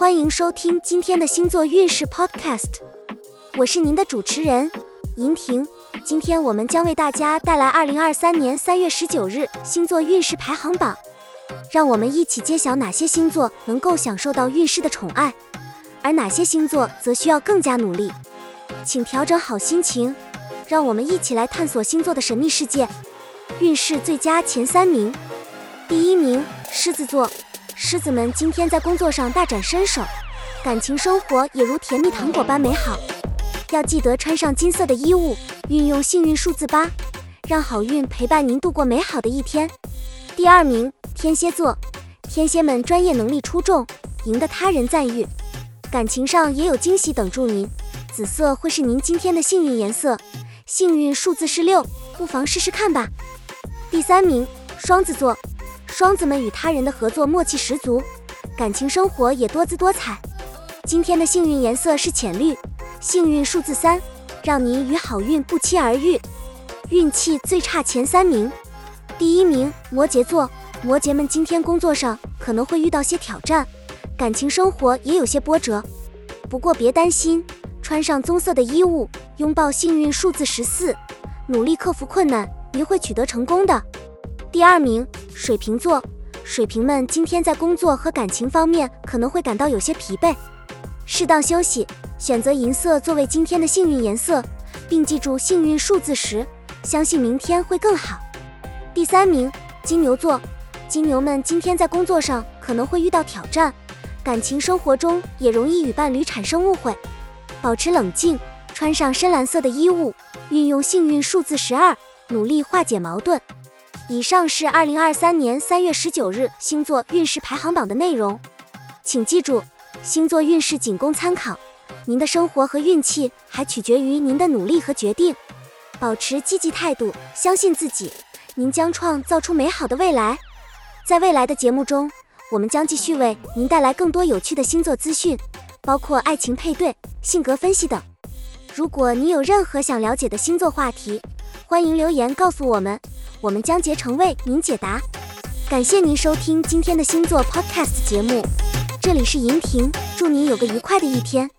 欢迎收听今天的星座运势 Podcast，我是您的主持人银婷。今天我们将为大家带来二零二三年三月十九日星座运势排行榜，让我们一起揭晓哪些星座能够享受到运势的宠爱，而哪些星座则需要更加努力。请调整好心情，让我们一起来探索星座的神秘世界。运势最佳前三名，第一名狮子座。狮子们今天在工作上大展身手，感情生活也如甜蜜糖果般美好。要记得穿上金色的衣物，运用幸运数字八，让好运陪伴您度过美好的一天。第二名，天蝎座，天蝎们专业能力出众，赢得他人赞誉，感情上也有惊喜等住您。紫色会是您今天的幸运颜色，幸运数字是六，不妨试试看吧。第三名，双子座。双子们与他人的合作默契十足，感情生活也多姿多彩。今天的幸运颜色是浅绿，幸运数字三，让您与好运不期而遇。运气最差前三名，第一名摩羯座，摩羯们今天工作上可能会遇到些挑战，感情生活也有些波折。不过别担心，穿上棕色的衣物，拥抱幸运数字十四，努力克服困难，您会取得成功的。第二名。水瓶座，水瓶们今天在工作和感情方面可能会感到有些疲惫，适当休息，选择银色作为今天的幸运颜色，并记住幸运数字十，相信明天会更好。第三名，金牛座，金牛们今天在工作上可能会遇到挑战，感情生活中也容易与伴侣产生误会，保持冷静，穿上深蓝色的衣物，运用幸运数字十二，努力化解矛盾。以上是二零二三年三月十九日星座运势排行榜的内容，请记住，星座运势仅供参考，您的生活和运气还取决于您的努力和决定。保持积极态度，相信自己，您将创造出美好的未来。在未来的节目中，我们将继续为您带来更多有趣的星座资讯，包括爱情配对、性格分析等。如果你有任何想了解的星座话题，欢迎留言告诉我们。我们将竭诚为您解答。感谢您收听今天的星座 Podcast 节目，这里是银婷，祝您有个愉快的一天。